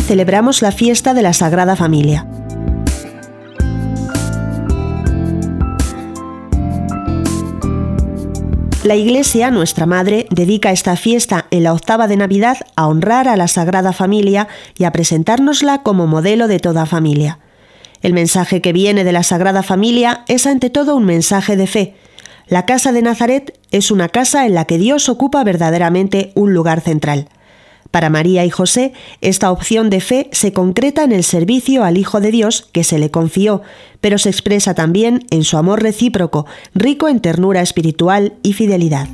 celebramos la fiesta de la Sagrada Familia. La Iglesia, nuestra Madre, dedica esta fiesta en la octava de Navidad a honrar a la Sagrada Familia y a presentárnosla como modelo de toda familia. El mensaje que viene de la Sagrada Familia es ante todo un mensaje de fe. La casa de Nazaret es una casa en la que Dios ocupa verdaderamente un lugar central. Para María y José, esta opción de fe se concreta en el servicio al Hijo de Dios que se le confió, pero se expresa también en su amor recíproco, rico en ternura espiritual y fidelidad.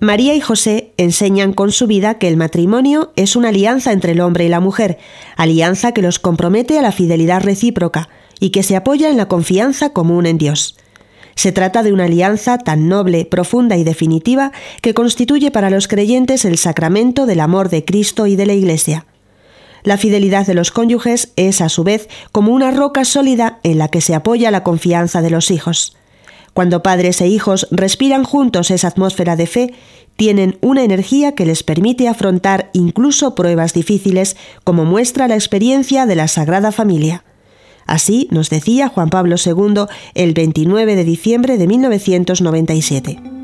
María y José enseñan con su vida que el matrimonio es una alianza entre el hombre y la mujer, alianza que los compromete a la fidelidad recíproca, y que se apoya en la confianza común en Dios. Se trata de una alianza tan noble, profunda y definitiva que constituye para los creyentes el sacramento del amor de Cristo y de la Iglesia. La fidelidad de los cónyuges es, a su vez, como una roca sólida en la que se apoya la confianza de los hijos. Cuando padres e hijos respiran juntos esa atmósfera de fe, tienen una energía que les permite afrontar incluso pruebas difíciles, como muestra la experiencia de la Sagrada Familia. Así nos decía Juan Pablo II el 29 de diciembre de 1997.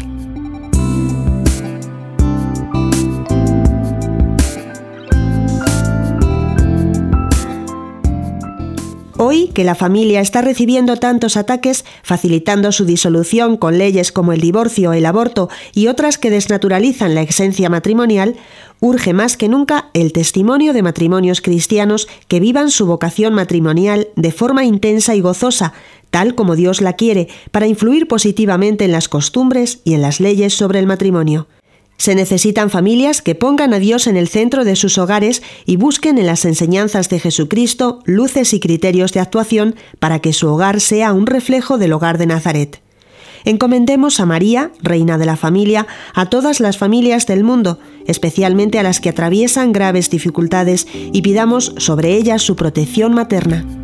Hoy que la familia está recibiendo tantos ataques, facilitando su disolución con leyes como el divorcio, el aborto y otras que desnaturalizan la esencia matrimonial, urge más que nunca el testimonio de matrimonios cristianos que vivan su vocación matrimonial de forma intensa y gozosa, tal como Dios la quiere, para influir positivamente en las costumbres y en las leyes sobre el matrimonio. Se necesitan familias que pongan a Dios en el centro de sus hogares y busquen en las enseñanzas de Jesucristo luces y criterios de actuación para que su hogar sea un reflejo del hogar de Nazaret. Encomendemos a María, Reina de la Familia, a todas las familias del mundo, especialmente a las que atraviesan graves dificultades, y pidamos sobre ellas su protección materna.